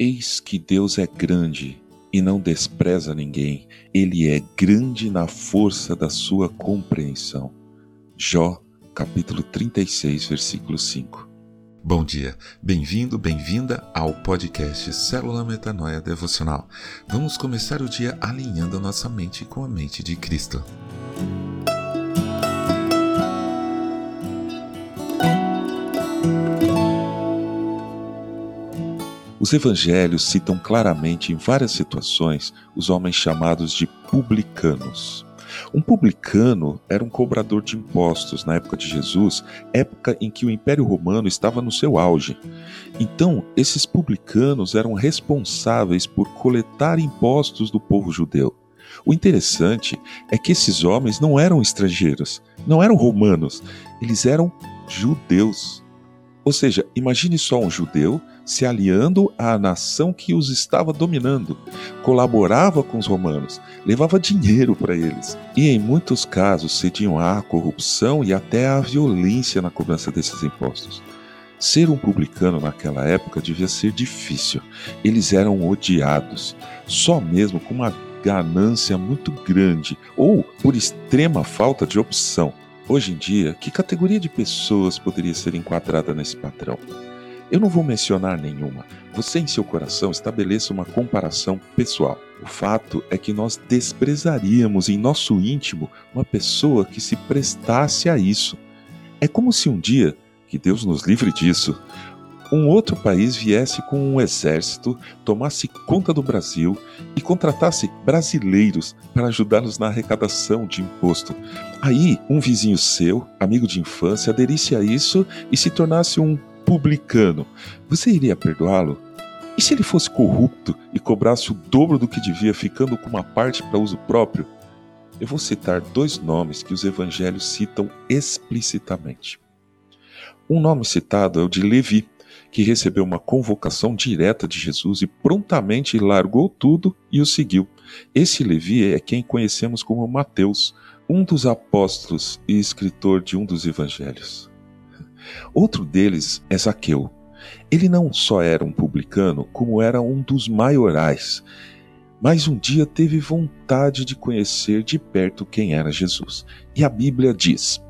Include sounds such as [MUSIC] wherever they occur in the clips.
Eis que Deus é grande e não despreza ninguém, ele é grande na força da sua compreensão. Jó, capítulo 36, versículo 5. Bom dia, bem-vindo, bem-vinda ao podcast Célula Metanoia Devocional. Vamos começar o dia alinhando a nossa mente com a mente de Cristo. Os evangelhos citam claramente em várias situações os homens chamados de publicanos. Um publicano era um cobrador de impostos na época de Jesus, época em que o Império Romano estava no seu auge. Então, esses publicanos eram responsáveis por coletar impostos do povo judeu. O interessante é que esses homens não eram estrangeiros, não eram romanos, eles eram judeus. Ou seja, imagine só um judeu se aliando à nação que os estava dominando, colaborava com os romanos, levava dinheiro para eles e, em muitos casos, cediam à corrupção e até à violência na cobrança desses impostos. Ser um publicano naquela época devia ser difícil. Eles eram odiados, só mesmo com uma ganância muito grande ou por extrema falta de opção. Hoje em dia, que categoria de pessoas poderia ser enquadrada nesse padrão? Eu não vou mencionar nenhuma. Você, em seu coração, estabeleça uma comparação pessoal. O fato é que nós desprezaríamos em nosso íntimo uma pessoa que se prestasse a isso. É como se um dia, que Deus nos livre disso, um outro país viesse com um exército, tomasse conta do Brasil e contratasse brasileiros para ajudá-los na arrecadação de imposto. Aí, um vizinho seu, amigo de infância, aderisse a isso e se tornasse um publicano. Você iria perdoá-lo? E se ele fosse corrupto e cobrasse o dobro do que devia, ficando com uma parte para uso próprio? Eu vou citar dois nomes que os evangelhos citam explicitamente. Um nome citado é o de Levi, que recebeu uma convocação direta de Jesus e prontamente largou tudo e o seguiu. Esse Levi é quem conhecemos como Mateus, um dos apóstolos e escritor de um dos evangelhos. Outro deles é Zaqueu. Ele não só era um publicano, como era um dos maiorais. Mas um dia teve vontade de conhecer de perto quem era Jesus. E a Bíblia diz: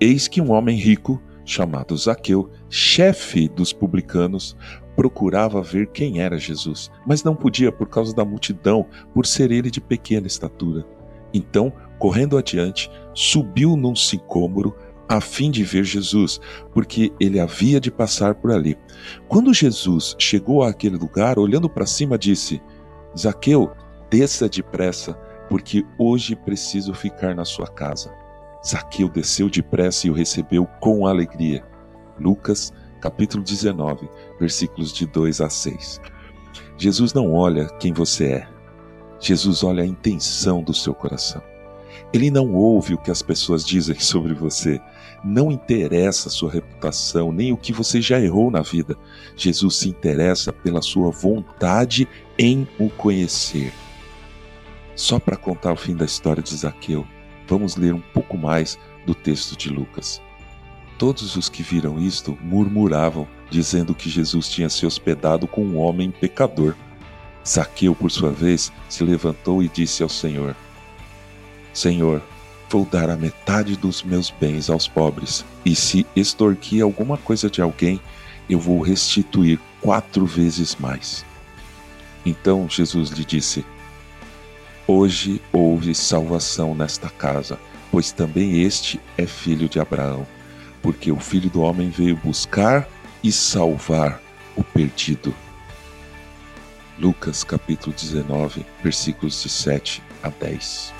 Eis que um homem rico chamado Zaqueu, chefe dos publicanos, procurava ver quem era Jesus, mas não podia por causa da multidão, por ser ele de pequena estatura. Então, correndo adiante, subiu num sicômoro a fim de ver Jesus, porque ele havia de passar por ali. Quando Jesus chegou àquele lugar, olhando para cima, disse: Zaqueu, desça depressa, porque hoje preciso ficar na sua casa. Zaqueu desceu depressa e o recebeu com alegria. Lucas, capítulo 19, versículos de 2 a 6. Jesus não olha quem você é. Jesus olha a intenção do seu coração. Ele não ouve o que as pessoas dizem [LAUGHS] sobre você. Não interessa a sua reputação, nem o que você já errou na vida. Jesus se interessa pela sua vontade em o conhecer. Só para contar o fim da história de Zaqueu, vamos ler um pouco mais do texto de Lucas. Todos os que viram isto murmuravam, dizendo que Jesus tinha se hospedado com um homem pecador. Zaqueu, por sua vez, se levantou e disse ao Senhor: Senhor, vou dar a metade dos meus bens aos pobres, e se extorquir alguma coisa de alguém, eu vou restituir quatro vezes mais. Então Jesus lhe disse: Hoje houve salvação nesta casa, pois também este é filho de Abraão, porque o filho do homem veio buscar e salvar o perdido. Lucas capítulo 19, versículos de 7 a 10.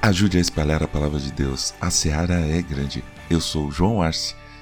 Ajude a espalhar a palavra de Deus. A seara é grande. Eu sou João Arce